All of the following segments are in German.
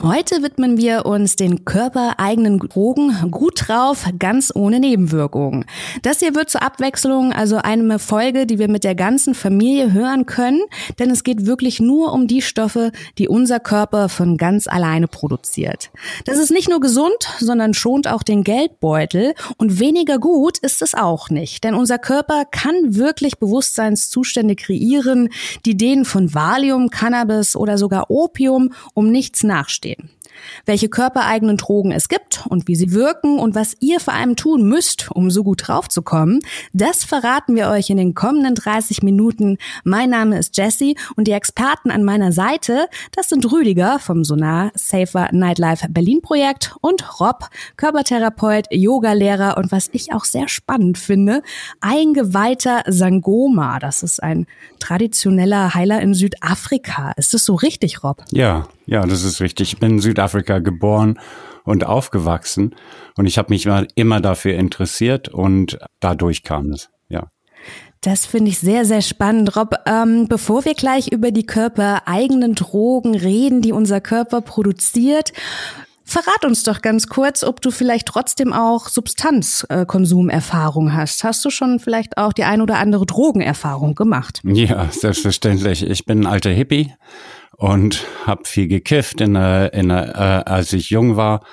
Heute widmen wir uns den körpereigenen Drogen gut drauf, ganz ohne Nebenwirkungen. Das hier wird zur Abwechslung also eine Folge, die wir mit der ganzen Familie hören können, denn es geht wirklich nur um die Stoffe, die unser Körper von ganz alleine produziert. Das ist nicht nur gesund, sondern schont auch den Geldbeutel und weniger gut ist es auch nicht, denn unser Körper kann wirklich Bewusstseinszustände kreieren, die denen von Valium, Cannabis oder sogar Opium um nichts nachstehen stehen. Welche körpereigenen Drogen es gibt und wie sie wirken und was ihr vor allem tun müsst, um so gut draufzukommen, das verraten wir euch in den kommenden 30 Minuten. Mein Name ist Jessie und die Experten an meiner Seite, das sind Rüdiger vom Sonar Safer Nightlife Berlin Projekt und Rob, Körpertherapeut, Yogalehrer und was ich auch sehr spannend finde, eingeweihter Sangoma. Das ist ein traditioneller Heiler in Südafrika. Ist das so richtig, Rob? Ja, ja, das ist richtig. Ich bin in Südafrika geboren und aufgewachsen und ich habe mich immer dafür interessiert und dadurch kam es. Ja. Das finde ich sehr, sehr spannend, Rob. Ähm, bevor wir gleich über die körpereigenen Drogen reden, die unser Körper produziert, Verrat uns doch ganz kurz, ob du vielleicht trotzdem auch Substanzkonsumerfahrung hast. Hast du schon vielleicht auch die ein oder andere Drogenerfahrung gemacht? Ja, selbstverständlich. Ich bin ein alter Hippie und habe viel gekifft, in der, in der, äh, als ich jung war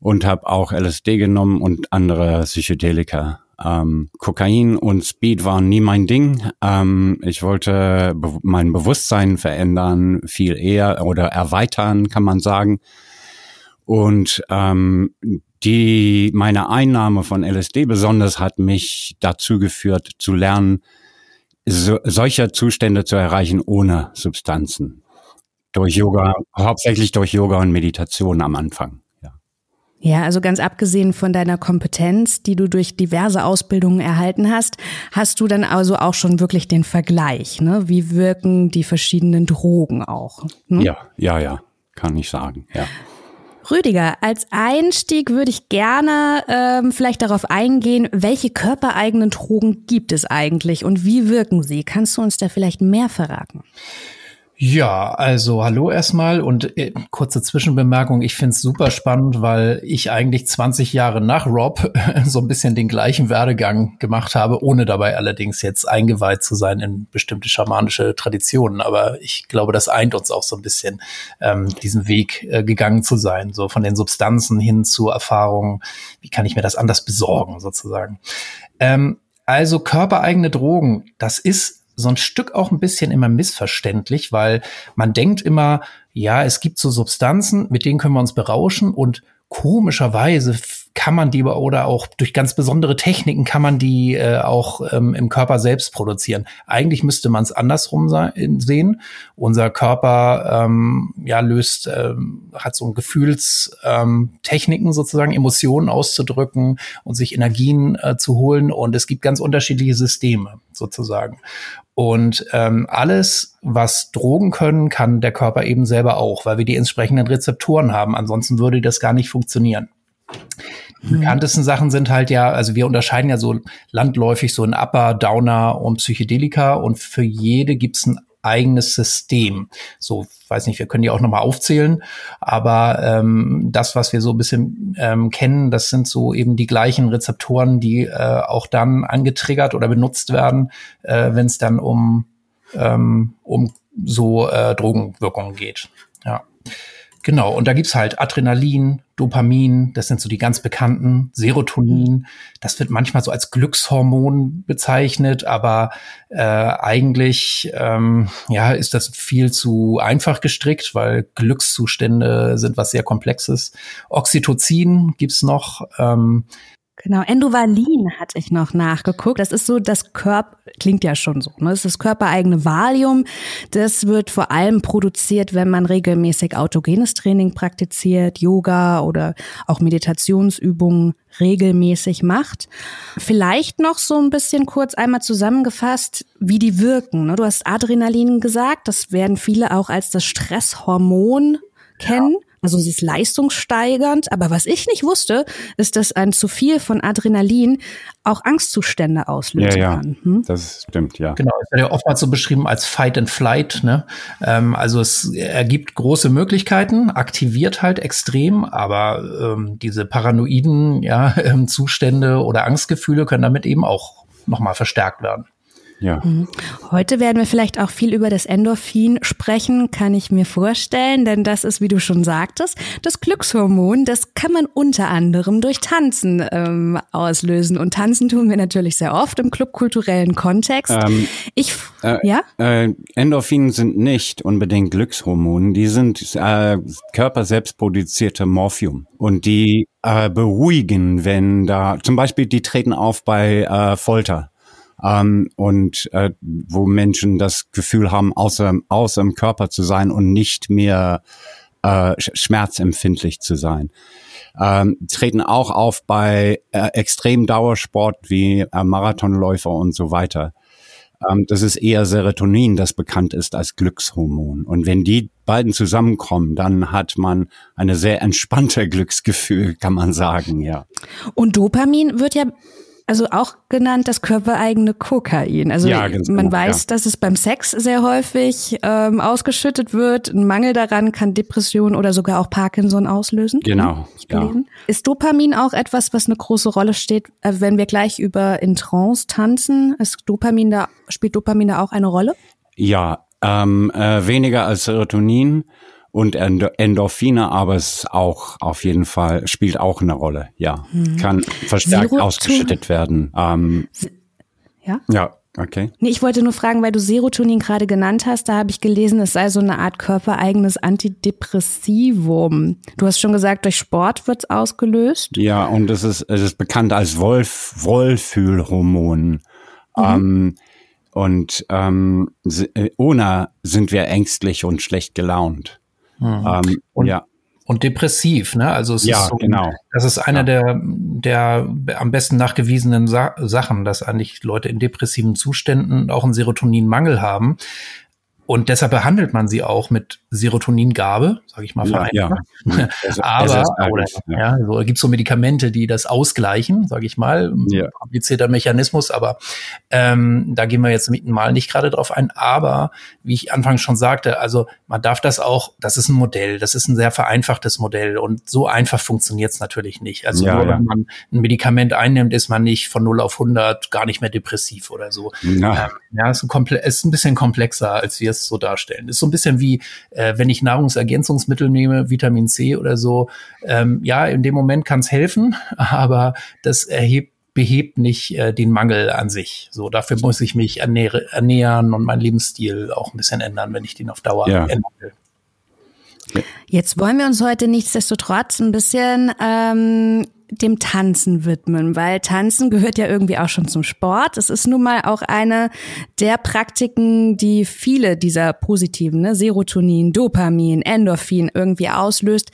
und habe auch LSD genommen und andere Psychedelika. Ähm, Kokain und Speed waren nie mein Ding. Ähm, ich wollte be mein Bewusstsein verändern, viel eher oder erweitern, kann man sagen. Und ähm, die meine Einnahme von LSD besonders hat mich dazu geführt, zu lernen, so, solcher Zustände zu erreichen ohne Substanzen. Durch Yoga, hauptsächlich durch Yoga und Meditation am Anfang. Ja. Ja, also ganz abgesehen von deiner Kompetenz, die du durch diverse Ausbildungen erhalten hast, hast du dann also auch schon wirklich den Vergleich, ne? Wie wirken die verschiedenen Drogen auch? Ne? Ja, ja, ja, kann ich sagen, ja. Rüdiger, als Einstieg würde ich gerne ähm, vielleicht darauf eingehen, welche körpereigenen Drogen gibt es eigentlich und wie wirken sie? Kannst du uns da vielleicht mehr verraten? Ja, also hallo erstmal und äh, kurze Zwischenbemerkung. Ich find's super spannend, weil ich eigentlich 20 Jahre nach Rob so ein bisschen den gleichen Werdegang gemacht habe, ohne dabei allerdings jetzt eingeweiht zu sein in bestimmte schamanische Traditionen. Aber ich glaube, das eint uns auch so ein bisschen, ähm, diesen Weg äh, gegangen zu sein, so von den Substanzen hin zur Erfahrung. Wie kann ich mir das anders besorgen, sozusagen? Ähm, also körpereigene Drogen, das ist so ein Stück auch ein bisschen immer missverständlich, weil man denkt immer, ja, es gibt so Substanzen, mit denen können wir uns berauschen und komischerweise kann man die oder auch durch ganz besondere Techniken kann man die äh, auch ähm, im Körper selbst produzieren. Eigentlich müsste man es andersrum sein, sehen. Unser Körper ähm, ja löst, ähm, hat so ein Gefühlstechniken ähm, sozusagen, Emotionen auszudrücken und sich Energien äh, zu holen. Und es gibt ganz unterschiedliche Systeme sozusagen. Und ähm, alles, was Drogen können, kann der Körper eben selber auch, weil wir die entsprechenden Rezeptoren haben. Ansonsten würde das gar nicht funktionieren. Die mhm. bekanntesten Sachen sind halt ja, also wir unterscheiden ja so landläufig so in Upper, Downer und Psychedelika und für jede gibt's ein eigenes System. So, weiß nicht, wir können die auch nochmal aufzählen, aber ähm, das, was wir so ein bisschen ähm, kennen, das sind so eben die gleichen Rezeptoren, die äh, auch dann angetriggert oder benutzt werden, äh, wenn es dann um, ähm, um so äh, Drogenwirkungen geht. Ja. Genau, und da gibt's halt Adrenalin, Dopamin, das sind so die ganz bekannten, Serotonin, das wird manchmal so als Glückshormon bezeichnet, aber äh, eigentlich ähm, ja, ist das viel zu einfach gestrickt, weil Glückszustände sind was sehr Komplexes. Oxytocin gibt's noch, ähm, Genau, Endovalin hatte ich noch nachgeguckt. Das ist so das Körper, klingt ja schon so, ne? Das ist das körpereigene Valium. Das wird vor allem produziert, wenn man regelmäßig autogenes Training praktiziert, Yoga oder auch Meditationsübungen regelmäßig macht. Vielleicht noch so ein bisschen kurz einmal zusammengefasst, wie die wirken. Ne? Du hast Adrenalin gesagt, das werden viele auch als das Stresshormon kennen. Ja Also es ist leistungssteigernd, aber was ich nicht wusste, ist, dass ein zu viel von Adrenalin auch Angstzustände auslösen ja, ja. kann. Hm? Das stimmt, ja. Genau, es wird ja oftmals so beschrieben als Fight and Flight. Ne? Ähm, also es ergibt große Möglichkeiten, aktiviert halt extrem, aber ähm, diese paranoiden ja, ähm, Zustände oder Angstgefühle können damit eben auch nochmal verstärkt werden. Ja. Mhm. Heute werden wir vielleicht auch viel über das Endorphin sprechen, kann ich mir vorstellen, denn das ist, wie du schon sagtest, das Glückshormon. Das kann man unter anderem durch Tanzen ähm, auslösen. Und tanzen tun wir natürlich sehr oft im clubkulturellen Kontext. Ähm, ich, äh, ja? Äh, Endorphine sind nicht unbedingt Glückshormone, die sind äh, Körper selbst produzierte Morphium. Und die äh, beruhigen, wenn da, zum Beispiel, die treten auf bei äh, Folter ähm, und äh, wo Menschen das Gefühl haben, außer, außer im Körper zu sein und nicht mehr äh, schmerzempfindlich zu sein. Ähm, treten auch auf bei äh, extrem Dauersport wie äh, Marathonläufer und so weiter. Ähm, das ist eher Serotonin, das bekannt ist als Glückshormon. Und wenn die beiden zusammenkommen, dann hat man eine sehr entspannte Glücksgefühl, kann man sagen, ja. Und Dopamin wird ja also auch genannt das körpereigene Kokain. Also ja, man genau, weiß, ja. dass es beim Sex sehr häufig ähm, ausgeschüttet wird. Ein Mangel daran kann Depression oder sogar auch Parkinson auslösen. Genau. Ja. Ist Dopamin auch etwas, was eine große Rolle steht, äh, wenn wir gleich über in Trance tanzen? Ist Dopamin da, spielt Dopamin da auch eine Rolle? Ja, ähm, äh, weniger als Serotonin und Endorphine, aber es auch auf jeden Fall spielt auch eine Rolle. Ja, mhm. kann verstärkt Seroton ausgeschüttet werden. Ähm, ja. Ja. Okay. Nee, ich wollte nur fragen, weil du Serotonin gerade genannt hast, da habe ich gelesen, es sei so eine Art körpereigenes Antidepressivum. Du hast schon gesagt, durch Sport wird es ausgelöst. Ja, und es ist, es ist bekannt als Wolf, Wohlfühlhormon. Mhm. Ähm, und ähm, äh, ohne sind wir ängstlich und schlecht gelaunt. Mhm. Ähm, und, ja. Und depressiv, ne? Also es ja, ist so, genau. Das ist einer ja. der, der am besten nachgewiesenen Sa Sachen, dass eigentlich Leute in depressiven Zuständen auch einen Serotoninmangel haben. Und deshalb behandelt man sie auch mit Serotoningabe, sage ich mal vereinfacht. Ja, ja. Aber oder, ja. ja, so gibt so Medikamente, die das ausgleichen, sage ich mal. Ja. Komplizierter Mechanismus, aber ähm, da gehen wir jetzt mal nicht gerade drauf ein. Aber wie ich anfangs schon sagte, also man darf das auch, das ist ein Modell, das ist ein sehr vereinfachtes Modell und so einfach funktioniert es natürlich nicht. Also nur wenn man ein Medikament einnimmt, ist man nicht von 0 auf 100 gar nicht mehr depressiv oder so. Ja, ähm, ja ist, ein ist ein bisschen komplexer, als wir es so darstellen. Ist so ein bisschen wie, äh, wenn ich Nahrungsergänzungsmittel nehme, Vitamin C oder so. Ähm, ja, in dem Moment kann es helfen, aber das erhebt behebt nicht äh, den Mangel an sich. So, dafür muss ich mich ernähre, ernähren und meinen Lebensstil auch ein bisschen ändern, wenn ich den auf Dauer ja. ändern will. Jetzt wollen wir uns heute nichtsdestotrotz ein bisschen ähm, dem Tanzen widmen, weil Tanzen gehört ja irgendwie auch schon zum Sport. Es ist nun mal auch eine der Praktiken, die viele dieser positiven, ne, Serotonin, Dopamin, Endorphin irgendwie auslöst.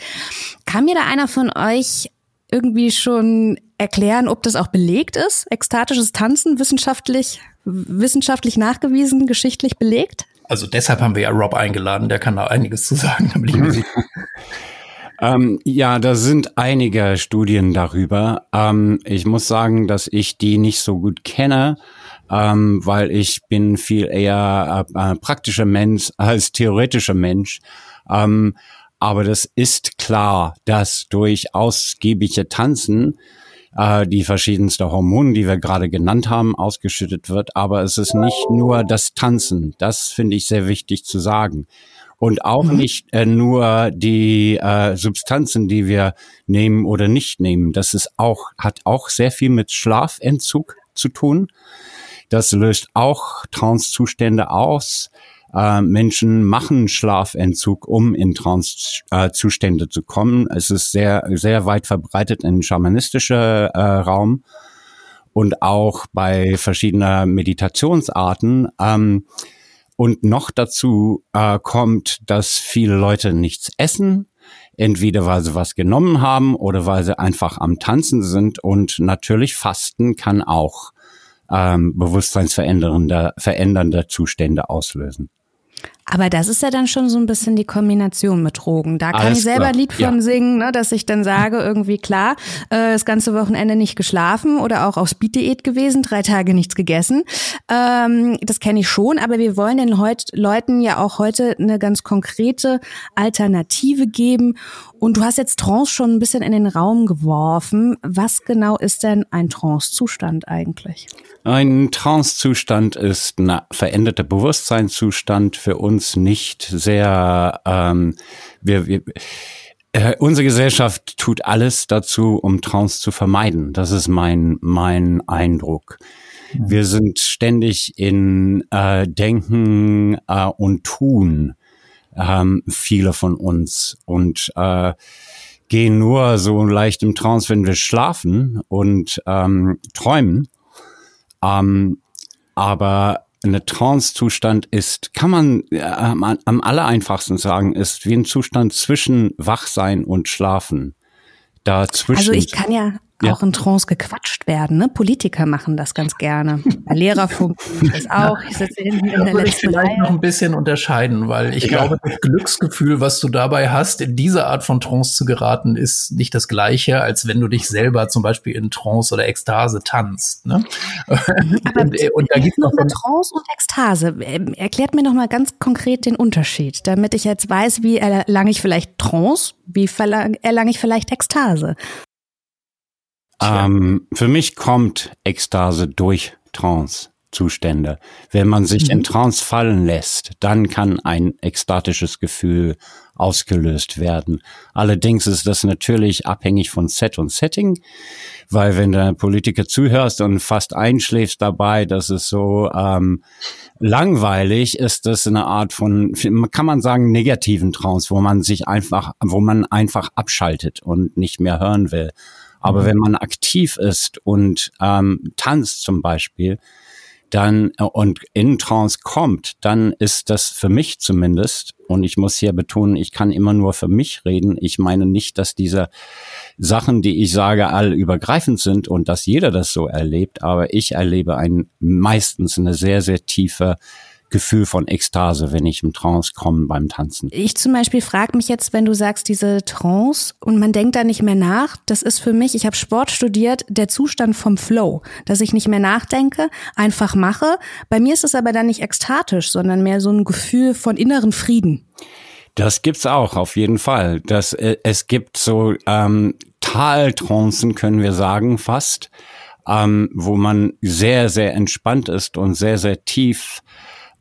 Kann mir da einer von euch irgendwie schon erklären, ob das auch belegt ist? Ekstatisches Tanzen wissenschaftlich, wissenschaftlich nachgewiesen, geschichtlich belegt? Also deshalb haben wir ja Rob eingeladen, der kann da einiges zu sagen, da bin ich mir sicher. Ähm, ja, da sind einige Studien darüber. Ähm, ich muss sagen, dass ich die nicht so gut kenne, ähm, weil ich bin viel eher äh, äh praktischer Mensch als theoretischer Mensch. Ähm, aber das ist klar, dass durch ausgiebige Tanzen äh, die verschiedenste Hormone, die wir gerade genannt haben, ausgeschüttet wird. Aber es ist nicht nur das Tanzen. Das finde ich sehr wichtig zu sagen und auch mhm. nicht äh, nur die äh, Substanzen, die wir nehmen oder nicht nehmen. Das ist auch, hat auch sehr viel mit Schlafentzug zu tun. Das löst auch Trance-Zustände aus. Äh, Menschen machen Schlafentzug, um in Trance-Zustände zu kommen. Es ist sehr, sehr weit verbreitet in schamanistischer äh, Raum und auch bei verschiedener Meditationsarten. Ähm, und noch dazu äh, kommt, dass viele Leute nichts essen, entweder weil sie was genommen haben oder weil sie einfach am Tanzen sind. Und natürlich Fasten kann auch ähm, bewusstseinsverändernde verändernde Zustände auslösen. Aber das ist ja dann schon so ein bisschen die Kombination mit Drogen. Da kann Alles ich selber ein Lied von ja. singen, ne, dass ich dann sage, irgendwie klar, äh, das ganze Wochenende nicht geschlafen oder auch auf Speed-Diät gewesen, drei Tage nichts gegessen. Ähm, das kenne ich schon, aber wir wollen den Heut Leuten ja auch heute eine ganz konkrete Alternative geben. Und du hast jetzt Trance schon ein bisschen in den Raum geworfen. Was genau ist denn ein Trance-Zustand eigentlich? Ein Trance-Zustand ist ein veränderter Bewusstseinszustand für uns nicht sehr, ähm, wir, wir, äh, unsere Gesellschaft tut alles dazu, um Trance zu vermeiden. Das ist mein, mein Eindruck. Mhm. Wir sind ständig in äh, Denken äh, und Tun, ähm, viele von uns. Und äh, gehen nur so leicht im Trance, wenn wir schlafen und ähm, träumen. Ähm, aber eine Trance-Zustand ist, kann man äh, am, am aller einfachsten sagen, ist wie ein Zustand zwischen Wachsein und Schlafen. Dazwischen. Also ich kann ja ja. auch in Trance gequatscht werden. Ne? Politiker machen das ganz gerne. Bei Lehrerfunk das auch. Ich sitze hinten in der würde ich vielleicht Reihe. noch ein bisschen unterscheiden, weil ich ja. glaube, das Glücksgefühl, was du dabei hast, in diese Art von Trance zu geraten, ist nicht das gleiche, als wenn du dich selber zum Beispiel in Trance oder Ekstase tanzt. Ne? Aber und, und da gibt's noch Trance und Ekstase. Ähm, erklärt mir noch mal ganz konkret den Unterschied, damit ich jetzt weiß, wie erlange ich vielleicht Trance, wie erlange ich vielleicht Ekstase. Ähm, für mich kommt Ekstase durch Trance-Zustände. Wenn man sich mhm. in Trance fallen lässt, dann kann ein ekstatisches Gefühl ausgelöst werden. Allerdings ist das natürlich abhängig von Set und Setting, weil wenn der Politiker zuhörst und fast einschläfst dabei, das ist so ähm, langweilig, ist das eine Art von, kann man sagen, negativen Trance, wo man sich einfach, wo man einfach abschaltet und nicht mehr hören will. Aber mhm. wenn man aktiv ist und ähm, tanzt zum Beispiel, dann äh, und in Trance kommt, dann ist das für mich zumindest, und ich muss hier betonen, ich kann immer nur für mich reden. Ich meine nicht, dass diese Sachen, die ich sage, all übergreifend sind und dass jeder das so erlebt, aber ich erlebe ein meistens eine sehr, sehr tiefe Gefühl von Ekstase, wenn ich im Trance komme beim Tanzen. Ich zum Beispiel frage mich jetzt, wenn du sagst, diese Trance und man denkt da nicht mehr nach, das ist für mich, ich habe Sport studiert, der Zustand vom Flow, dass ich nicht mehr nachdenke, einfach mache. Bei mir ist es aber dann nicht ekstatisch, sondern mehr so ein Gefühl von inneren Frieden. Das gibt's auch, auf jeden Fall. Das, äh, es gibt so ähm, Taltrancen, können wir sagen, fast, ähm, wo man sehr, sehr entspannt ist und sehr, sehr tief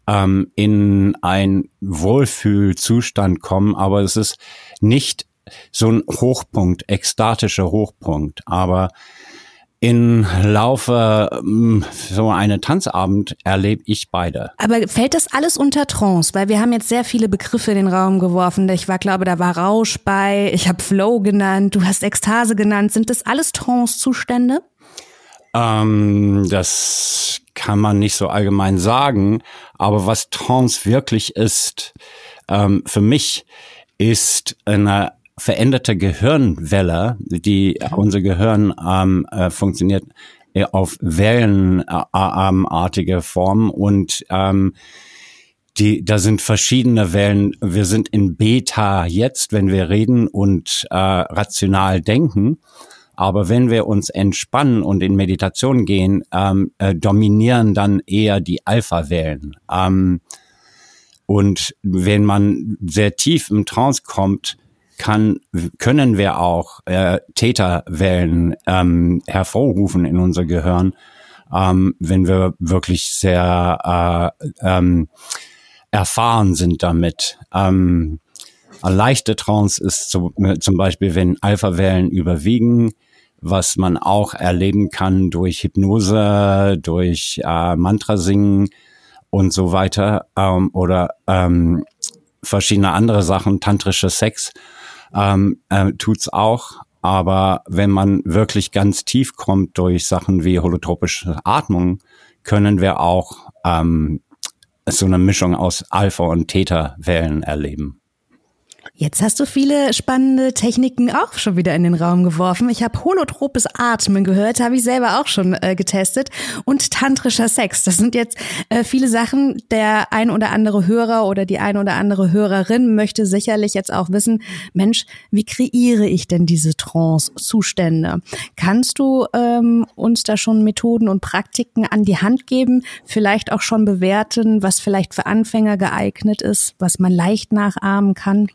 ähm, in ein Wohlfühlzustand kommen, aber es ist nicht so ein Hochpunkt, ekstatischer Hochpunkt, aber in Laufe ähm, so eine Tanzabend erlebe ich beide. Aber fällt das alles unter Trance? Weil wir haben jetzt sehr viele Begriffe in den Raum geworfen. Ich war, glaube, da war Rausch bei, ich habe Flow genannt, du hast Ekstase genannt. Sind das alles Trance-Zustände? Ähm, das kann man nicht so allgemein sagen, aber was Trance wirklich ist, ähm, für mich ist eine veränderte Gehirnwelle, die unser Gehirn ähm, äh, funktioniert auf wellenartige äh, Form und ähm, die, da sind verschiedene Wellen. Wir sind in Beta jetzt, wenn wir reden und äh, rational denken. Aber wenn wir uns entspannen und in Meditation gehen, ähm, äh, dominieren dann eher die Alpha-Wellen. Ähm, und wenn man sehr tief im Trance kommt, kann, können wir auch äh, Täterwellen ähm, hervorrufen in unser Gehirn, ähm, wenn wir wirklich sehr äh, ähm, erfahren sind damit. Ähm, leichte Trance ist so, zum Beispiel, wenn Alpha-Wellen überwiegen, was man auch erleben kann durch Hypnose, durch äh, Mantra singen und so weiter ähm, oder ähm, verschiedene andere Sachen, tantrische Sex ähm, äh, tut's auch. Aber wenn man wirklich ganz tief kommt durch Sachen wie holotropische Atmung, können wir auch ähm, so eine Mischung aus Alpha- und Theta-Wellen erleben. Jetzt hast du viele spannende Techniken auch schon wieder in den Raum geworfen. Ich habe holotropes Atmen gehört, habe ich selber auch schon äh, getestet. Und tantrischer Sex. Das sind jetzt äh, viele Sachen. Der ein oder andere Hörer oder die ein oder andere Hörerin möchte sicherlich jetzt auch wissen, Mensch, wie kreiere ich denn diese Trance-Zustände? Kannst du ähm, uns da schon Methoden und Praktiken an die Hand geben? Vielleicht auch schon bewerten, was vielleicht für Anfänger geeignet ist, was man leicht nachahmen kann?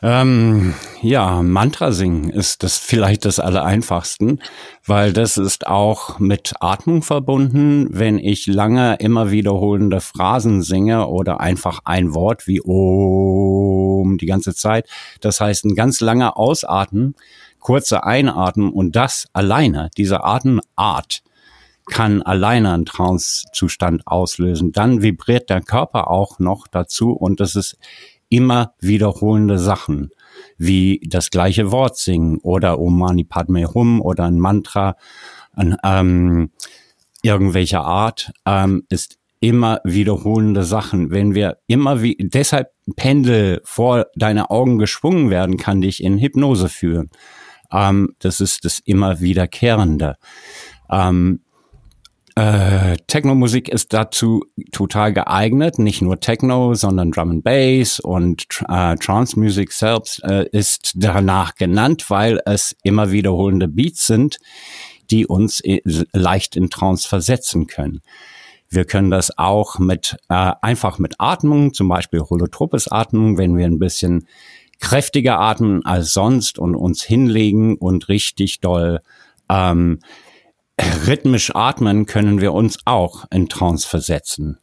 Ähm, ja, Mantra singen ist das vielleicht das Allereinfachsten, weil das ist auch mit Atmung verbunden. Wenn ich lange immer wiederholende Phrasen singe oder einfach ein Wort wie Om die ganze Zeit, das heißt ein ganz langer Ausatmen, kurze Einatmen und das alleine, diese Atemart, kann alleine einen Trance-Zustand auslösen. Dann vibriert der Körper auch noch dazu und das ist immer wiederholende Sachen, wie das gleiche Wort singen oder Om Mani Padme Hum oder ein Mantra an ähm, irgendwelcher Art, ähm, ist immer wiederholende Sachen. Wenn wir immer wie, deshalb Pendel vor deine Augen geschwungen werden, kann dich in Hypnose führen. Ähm, das ist das immer wiederkehrende. Ähm, äh, Techno-Musik ist dazu total geeignet. Nicht nur Techno, sondern Drum and Bass und äh, Trance-Musik selbst äh, ist danach genannt, weil es immer wiederholende Beats sind, die uns äh, leicht in Trance versetzen können. Wir können das auch mit äh, einfach mit Atmung, zum Beispiel holotropes Atmung, wenn wir ein bisschen kräftiger atmen als sonst und uns hinlegen und richtig doll ähm, rhythmisch atmen können wir uns auch in Trance versetzen.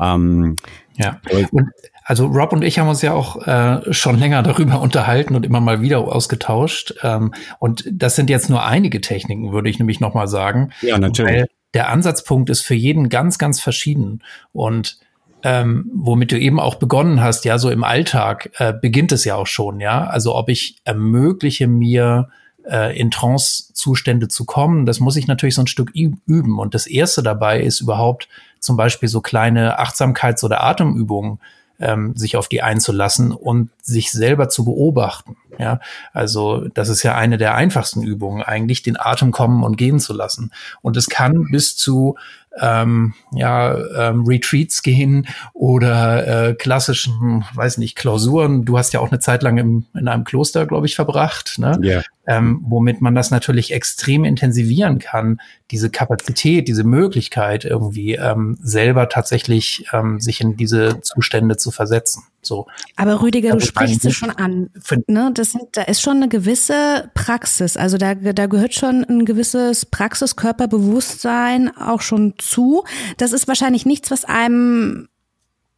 Ähm, ja, und also Rob und ich haben uns ja auch äh, schon länger darüber unterhalten und immer mal wieder ausgetauscht. Ähm, und das sind jetzt nur einige Techniken, würde ich nämlich nochmal sagen. Ja, natürlich. Weil der Ansatzpunkt ist für jeden ganz, ganz verschieden. Und ähm, womit du eben auch begonnen hast, ja, so im Alltag äh, beginnt es ja auch schon, ja. Also ob ich ermögliche mir äh, in Trance-Zustände zu kommen, das muss ich natürlich so ein Stück üben. Und das erste dabei ist überhaupt zum Beispiel so kleine Achtsamkeits- oder Atemübungen ähm, sich auf die einzulassen und sich selber zu beobachten. Ja, also das ist ja eine der einfachsten Übungen, eigentlich den Atem kommen und gehen zu lassen. Und es kann bis zu ähm, ja, ähm, Retreats gehen oder äh, klassischen, weiß nicht, Klausuren. Du hast ja auch eine Zeit lang im, in einem Kloster, glaube ich, verbracht, ne? Yeah. Ähm, womit man das natürlich extrem intensivieren kann, diese Kapazität, diese Möglichkeit irgendwie ähm, selber tatsächlich ähm, sich in diese Zustände zu versetzen. So. Aber Rüdiger, du sprichst es schon an. Ne? Das sind, da ist schon eine gewisse Praxis. Also da, da gehört schon ein gewisses Praxiskörperbewusstsein auch schon zu. Das ist wahrscheinlich nichts, was einem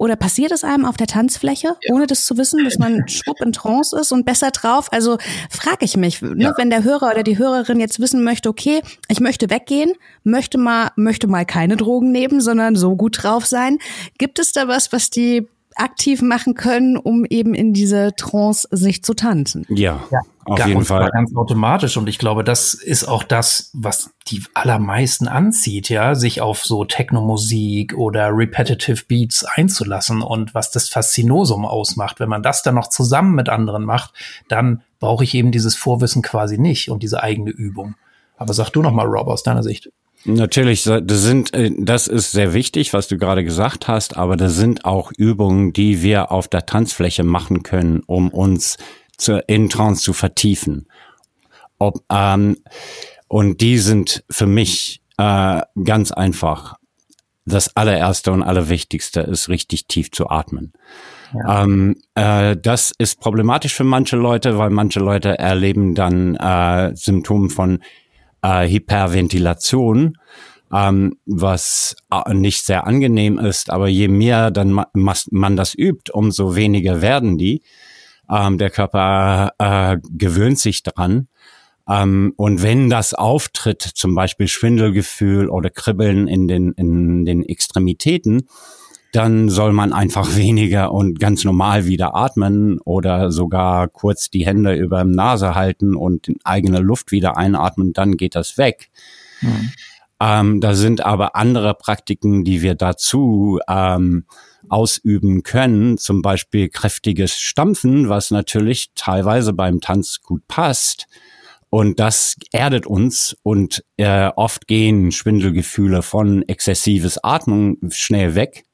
oder passiert es einem auf der Tanzfläche, ja. ohne das zu wissen, dass man schwupp in Trance ist und besser drauf? Also frage ich mich, ne, ja. wenn der Hörer oder die Hörerin jetzt wissen möchte, okay, ich möchte weggehen, möchte mal, möchte mal keine Drogen nehmen, sondern so gut drauf sein. Gibt es da was, was die aktiv machen können, um eben in diese Trance sich zu tanzen. Ja, ja auf jeden Fall. Ganz automatisch. Und ich glaube, das ist auch das, was die allermeisten anzieht, ja, sich auf so Techno-Musik oder Repetitive Beats einzulassen und was das Faszinosum ausmacht. Wenn man das dann noch zusammen mit anderen macht, dann brauche ich eben dieses Vorwissen quasi nicht und diese eigene Übung. Aber sag du noch mal, Rob, aus deiner Sicht. Natürlich, das sind, äh, das ist sehr wichtig, was du gerade gesagt hast, aber das sind auch Übungen, die wir auf der Tanzfläche machen können, um uns zu, in Trance zu vertiefen. Ob, ähm, und die sind für mich äh, ganz einfach. Das allererste und allerwichtigste ist richtig tief zu atmen. Ja. Ähm, äh, das ist problematisch für manche Leute, weil manche Leute erleben dann äh, Symptome von äh, Hyperventilation, ähm, was äh, nicht sehr angenehm ist, aber je mehr dann ma man das übt, umso weniger werden die. Ähm, der Körper äh, gewöhnt sich dran. Ähm, und wenn das auftritt, zum Beispiel Schwindelgefühl oder Kribbeln in den, in den Extremitäten, dann soll man einfach weniger und ganz normal wieder atmen oder sogar kurz die Hände über dem Nase halten und eigene Luft wieder einatmen, dann geht das weg. Mhm. Ähm, da sind aber andere Praktiken, die wir dazu ähm, ausüben können, zum Beispiel kräftiges Stampfen, was natürlich teilweise beim Tanz gut passt. Und das erdet uns und äh, oft gehen Schwindelgefühle von exzessives Atmen schnell weg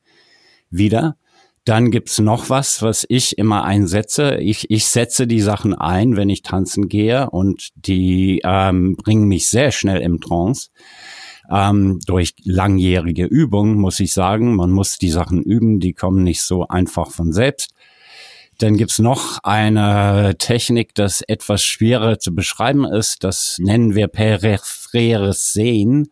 wieder. Dann gibt's noch was, was ich immer einsetze. Ich, ich setze die Sachen ein, wenn ich tanzen gehe und die ähm, bringen mich sehr schnell im Trance. Ähm, durch langjährige Übung muss ich sagen, man muss die Sachen üben, die kommen nicht so einfach von selbst. Dann gibt's noch eine Technik, das etwas schwerer zu beschreiben ist. Das nennen wir peripheres Sehen,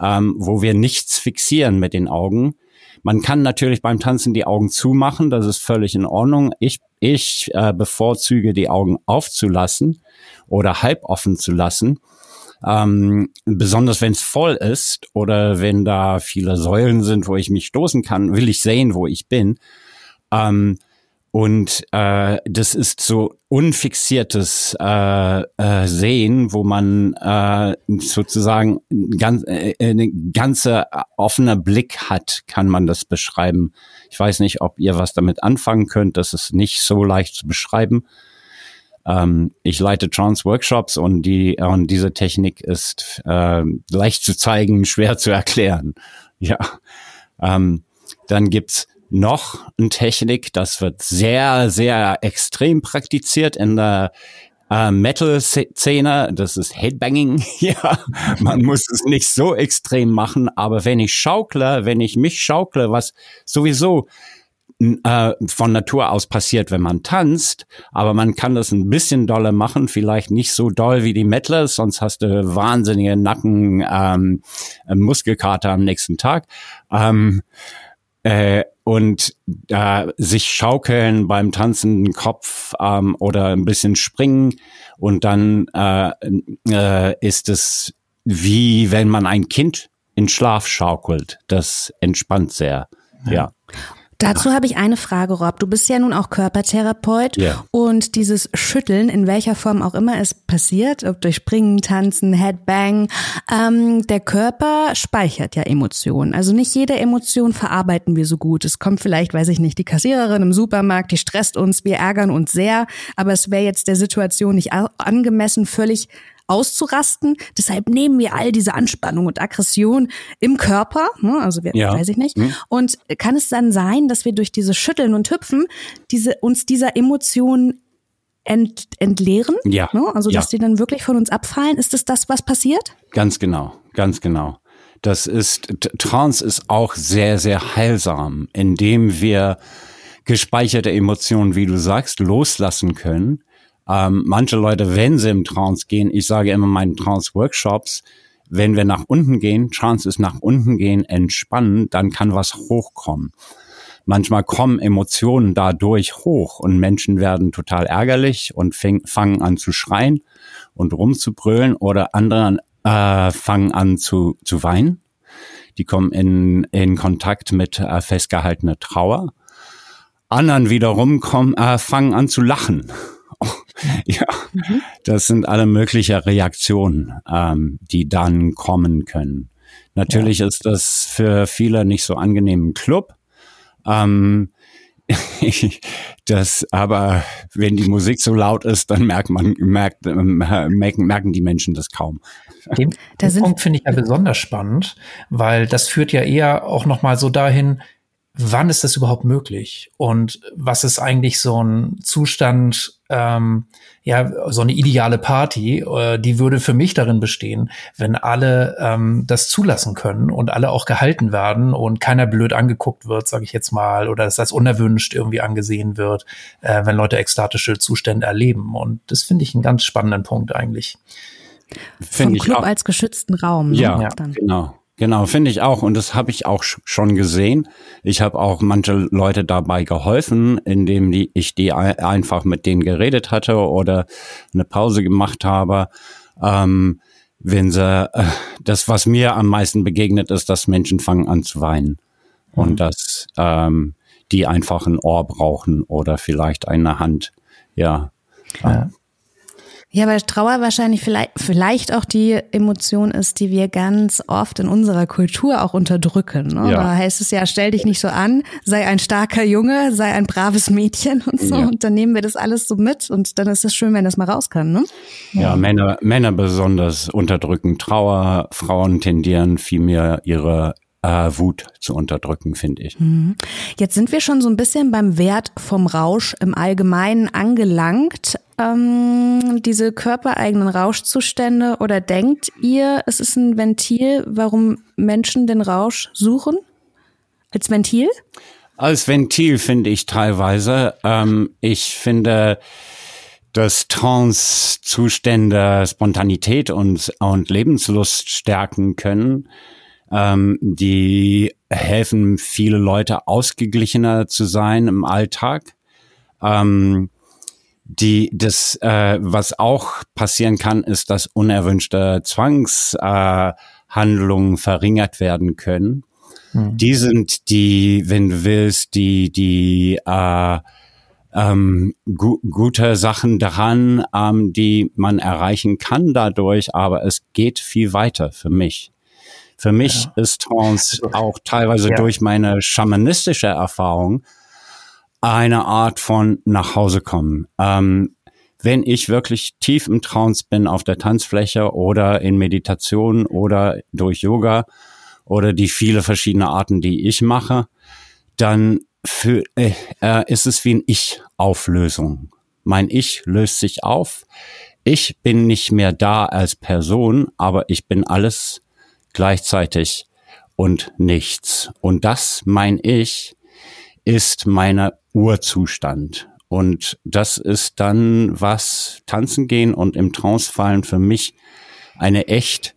ähm, wo wir nichts fixieren mit den Augen. Man kann natürlich beim Tanzen die Augen zumachen, das ist völlig in Ordnung. Ich, ich äh, bevorzuge die Augen aufzulassen oder halb offen zu lassen ähm, besonders wenn es voll ist oder wenn da viele Säulen sind, wo ich mich stoßen kann, will ich sehen, wo ich bin. Ähm, und äh, das ist so unfixiertes äh, äh, Sehen, wo man äh, sozusagen ganz, äh, eine ganze offene Blick hat, kann man das beschreiben. Ich weiß nicht, ob ihr was damit anfangen könnt. Das ist nicht so leicht zu beschreiben. Ähm, ich leite Trance-Workshops und, die, und diese Technik ist äh, leicht zu zeigen, schwer zu erklären. Ja. Ähm, dann gibt's noch eine Technik, das wird sehr, sehr extrem praktiziert in der äh, Metal-Szene, das ist Headbanging. ja, man muss es nicht so extrem machen, aber wenn ich schaukle, wenn ich mich schaukle, was sowieso äh, von Natur aus passiert, wenn man tanzt, aber man kann das ein bisschen doller machen, vielleicht nicht so doll wie die Metlers, sonst hast du wahnsinnige Nacken, ähm, Muskelkater am nächsten Tag. Ähm, äh, und äh, sich schaukeln beim Tanzen Kopf ähm, oder ein bisschen springen und dann äh, äh, ist es wie wenn man ein Kind in Schlaf schaukelt. Das entspannt sehr. ja. ja. Dazu habe ich eine Frage, Rob. Du bist ja nun auch Körpertherapeut ja. und dieses Schütteln, in welcher Form auch immer es passiert, ob durch Springen, Tanzen, Headbang, ähm, der Körper speichert ja Emotionen. Also nicht jede Emotion verarbeiten wir so gut. Es kommt vielleicht, weiß ich nicht, die Kassiererin im Supermarkt, die stresst uns, wir ärgern uns sehr, aber es wäre jetzt der Situation nicht angemessen, völlig auszurasten. Deshalb nehmen wir all diese Anspannung und Aggression im Körper, ne, also wir, ja. weiß ich nicht. Hm. Und kann es dann sein, dass wir durch diese Schütteln und Hüpfen diese, uns dieser Emotion ent, entleeren? Ja. Ne? Also dass ja. die dann wirklich von uns abfallen? Ist es das, was passiert? Ganz genau, ganz genau. Das ist, Trance ist auch sehr, sehr heilsam, indem wir gespeicherte Emotionen, wie du sagst, loslassen können ähm, manche Leute, wenn sie im Trance gehen, ich sage immer meinen Trance-Workshops, wenn wir nach unten gehen, Trance ist nach unten gehen, entspannen, dann kann was hochkommen. Manchmal kommen Emotionen dadurch hoch und Menschen werden total ärgerlich und fäng, fangen an zu schreien und rumzubrüllen oder andere äh, fangen an zu, zu weinen. Die kommen in, in Kontakt mit äh, festgehaltener Trauer. Anderen wiederum kommen, äh, fangen an zu lachen ja, mhm. das sind alle möglichen Reaktionen, ähm, die dann kommen können. Natürlich ja. ist das für viele nicht so angenehm im Club. Ähm, das, aber wenn die Musik so laut ist, dann merkt man, merkt, merken, merken die Menschen das kaum. Den, den Punkt finde ich ja besonders spannend, weil das führt ja eher auch nochmal so dahin, wann ist das überhaupt möglich? Und was ist eigentlich so ein Zustand, ähm, ja, so eine ideale Party, äh, die würde für mich darin bestehen, wenn alle ähm, das zulassen können und alle auch gehalten werden und keiner blöd angeguckt wird, sage ich jetzt mal, oder dass das unerwünscht irgendwie angesehen wird, äh, wenn Leute ekstatische Zustände erleben. Und das finde ich einen ganz spannenden Punkt eigentlich. Find Vom Club auch. als geschützten Raum. Ne? Ja, ja. genau. Genau, finde ich auch. Und das habe ich auch schon gesehen. Ich habe auch manche Leute dabei geholfen, indem die, ich die einfach mit denen geredet hatte oder eine Pause gemacht habe. Ähm, wenn sie, äh, das, was mir am meisten begegnet ist, dass Menschen fangen an zu weinen. Mhm. Und dass ähm, die einfach ein Ohr brauchen oder vielleicht eine Hand. Ja. ja. Ja, weil Trauer wahrscheinlich vielleicht, vielleicht auch die Emotion ist, die wir ganz oft in unserer Kultur auch unterdrücken. Ne? Ja. Da heißt es ja, stell dich nicht so an, sei ein starker Junge, sei ein braves Mädchen und so. Ja. Und dann nehmen wir das alles so mit und dann ist es schön, wenn das mal raus kann. Ne? Ja, Männer, Männer besonders unterdrücken Trauer, Frauen tendieren vielmehr ihre äh, Wut zu unterdrücken, finde ich. Mhm. Jetzt sind wir schon so ein bisschen beim Wert vom Rausch im Allgemeinen angelangt. Ähm, diese körpereigenen Rauschzustände oder denkt ihr, es ist ein Ventil, warum Menschen den Rausch suchen? Als Ventil? Als Ventil finde ich teilweise. Ähm, ich finde, dass Trance-Zustände Spontanität und, und Lebenslust stärken können ähm, die helfen viele Leute ausgeglichener zu sein im Alltag. Ähm, die das äh, was auch passieren kann, ist, dass unerwünschte Zwangshandlungen äh, verringert werden können. Mhm. Die sind die, wenn du willst, die die äh, ähm, gu gute Sachen daran, ähm, die man erreichen kann dadurch, aber es geht viel weiter für mich. Für mich ja. ist Trance auch teilweise ja. durch meine schamanistische Erfahrung eine Art von nach Hause kommen. Ähm, wenn ich wirklich tief im Trance bin auf der Tanzfläche oder in Meditation oder durch Yoga oder die viele verschiedene Arten, die ich mache, dann für, äh, äh, ist es wie ein Ich-Auflösung. Mein Ich löst sich auf. Ich bin nicht mehr da als Person, aber ich bin alles gleichzeitig und nichts. Und das, mein ich, ist meine Urzustand. Und das ist dann, was tanzen gehen und im Trance fallen für mich eine echt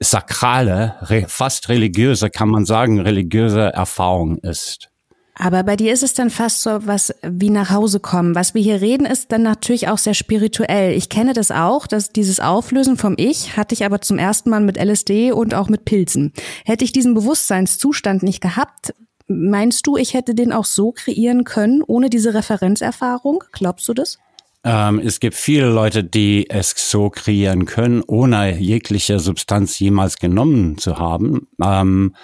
sakrale, fast religiöse, kann man sagen, religiöse Erfahrung ist. Aber bei dir ist es dann fast so was wie nach Hause kommen. Was wir hier reden, ist dann natürlich auch sehr spirituell. Ich kenne das auch, dass dieses Auflösen vom Ich hatte ich aber zum ersten Mal mit LSD und auch mit Pilzen. Hätte ich diesen Bewusstseinszustand nicht gehabt, meinst du, ich hätte den auch so kreieren können, ohne diese Referenzerfahrung? Glaubst du das? Ähm, es gibt viele Leute, die es so kreieren können, ohne jegliche Substanz jemals genommen zu haben. Ähm,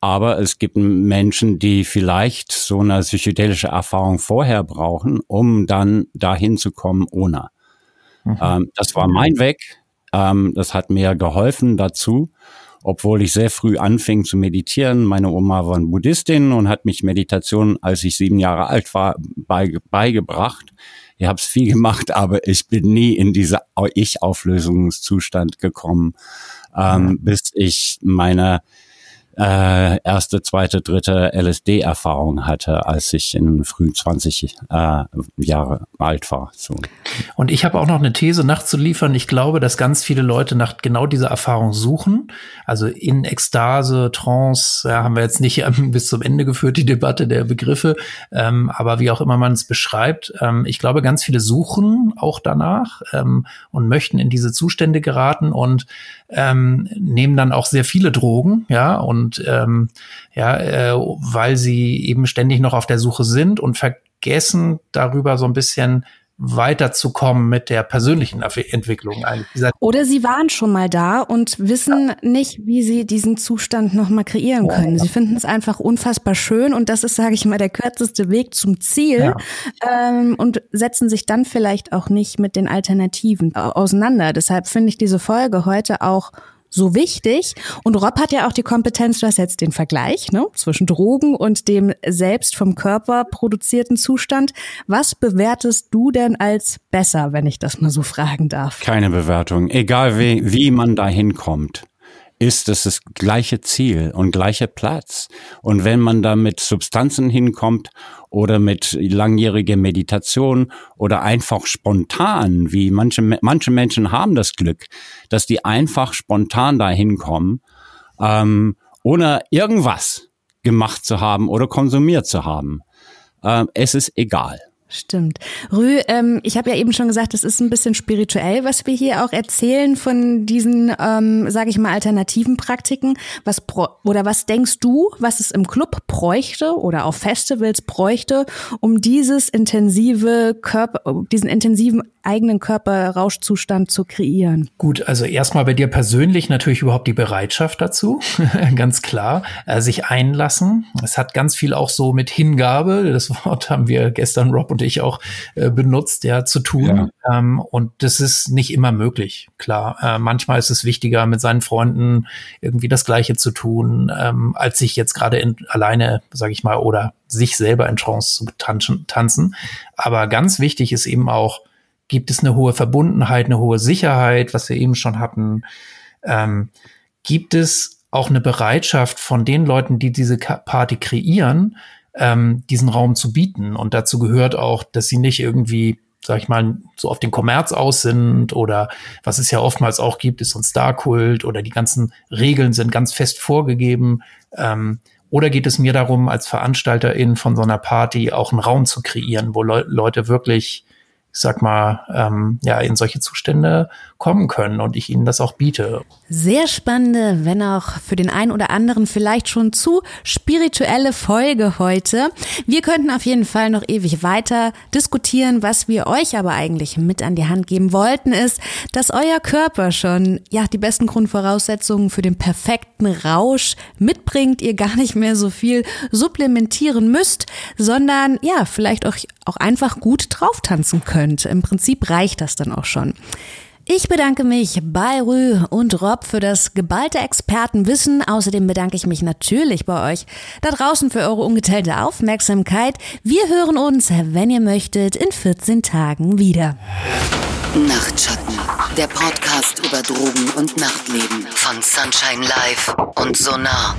aber es gibt Menschen, die vielleicht so eine psychedelische Erfahrung vorher brauchen, um dann dahin zu kommen ohne. Mhm. Ähm, das war mein Weg. Ähm, das hat mir geholfen dazu, obwohl ich sehr früh anfing zu meditieren. Meine Oma war eine Buddhistin und hat mich Meditation, als ich sieben Jahre alt war, beigebracht. Ich habe es viel gemacht, aber ich bin nie in diese Ich-Auflösungszustand gekommen, ähm, mhm. bis ich meine äh, erste, zweite, dritte LSD-Erfahrung hatte, als ich in früh 20 äh, Jahre alt war. So. Und ich habe auch noch eine These nachzuliefern. Ich glaube, dass ganz viele Leute nach genau dieser Erfahrung suchen. Also in Ekstase, Trance, ja, haben wir jetzt nicht ähm, bis zum Ende geführt, die Debatte der Begriffe, ähm, aber wie auch immer man es beschreibt. Ähm, ich glaube, ganz viele suchen auch danach ähm, und möchten in diese Zustände geraten und ähm, nehmen dann auch sehr viele Drogen, ja, und ähm, ja, äh, weil sie eben ständig noch auf der Suche sind und vergessen darüber so ein bisschen weiterzukommen mit der persönlichen Entwicklung. Oder sie waren schon mal da und wissen nicht, wie sie diesen Zustand nochmal kreieren können. Sie finden es einfach unfassbar schön und das ist, sage ich mal, der kürzeste Weg zum Ziel ja. ähm, und setzen sich dann vielleicht auch nicht mit den Alternativen auseinander. Deshalb finde ich diese Folge heute auch so wichtig. Und Rob hat ja auch die Kompetenz, du hast jetzt den Vergleich ne, zwischen Drogen und dem selbst vom Körper produzierten Zustand. Was bewertest du denn als besser, wenn ich das mal so fragen darf? Keine Bewertung. Egal wie, wie man da hinkommt ist es das gleiche Ziel und gleicher Platz. Und wenn man da mit Substanzen hinkommt oder mit langjähriger Meditation oder einfach spontan, wie manche, manche Menschen haben das Glück, dass die einfach spontan da hinkommen, ähm, ohne irgendwas gemacht zu haben oder konsumiert zu haben. Ähm, es ist egal. Stimmt. Rü, ähm, ich habe ja eben schon gesagt, es ist ein bisschen spirituell, was wir hier auch erzählen von diesen, ähm, sage ich mal, alternativen Praktiken. Was oder was denkst du, was es im Club bräuchte oder auf Festivals bräuchte, um dieses intensive Körper, diesen intensiven eigenen Körperrauschzustand zu kreieren? Gut, also erstmal bei dir persönlich natürlich überhaupt die Bereitschaft dazu, ganz klar, äh, sich einlassen. Es hat ganz viel auch so mit Hingabe, das Wort haben wir gestern Rob und ich auch äh, benutzt, ja, zu tun. Ja. Ähm, und das ist nicht immer möglich, klar. Äh, manchmal ist es wichtiger, mit seinen Freunden irgendwie das Gleiche zu tun, ähm, als sich jetzt gerade alleine, sage ich mal, oder sich selber in Trance zu tanzen. Aber ganz wichtig ist eben auch, gibt es eine hohe Verbundenheit, eine hohe Sicherheit, was wir eben schon hatten. Ähm, gibt es auch eine Bereitschaft von den Leuten, die diese Party kreieren, ähm, diesen Raum zu bieten? Und dazu gehört auch, dass sie nicht irgendwie sag ich mal, so auf den Kommerz aus sind oder was es ja oftmals auch gibt, ist so ein Star-Kult oder die ganzen Regeln sind ganz fest vorgegeben. Ähm, oder geht es mir darum, als Veranstalterin von so einer Party auch einen Raum zu kreieren, wo Le Leute wirklich ich sag mal, ähm, ja, in solche Zustände kommen können und ich ihnen das auch biete. Sehr spannende, wenn auch für den einen oder anderen vielleicht schon zu spirituelle Folge heute. Wir könnten auf jeden Fall noch ewig weiter diskutieren. Was wir euch aber eigentlich mit an die Hand geben wollten, ist, dass euer Körper schon, ja, die besten Grundvoraussetzungen für den perfekten Rausch mitbringt. Ihr gar nicht mehr so viel supplementieren müsst, sondern, ja, vielleicht auch, auch einfach gut drauf tanzen könnt. Im Prinzip reicht das dann auch schon. Ich bedanke mich bei Rü und Rob für das geballte Expertenwissen. Außerdem bedanke ich mich natürlich bei euch da draußen für eure ungeteilte Aufmerksamkeit. Wir hören uns, wenn ihr möchtet, in 14 Tagen wieder. Nachtschatten, der Podcast über Drogen und Nachtleben von Sunshine Live und Sonar.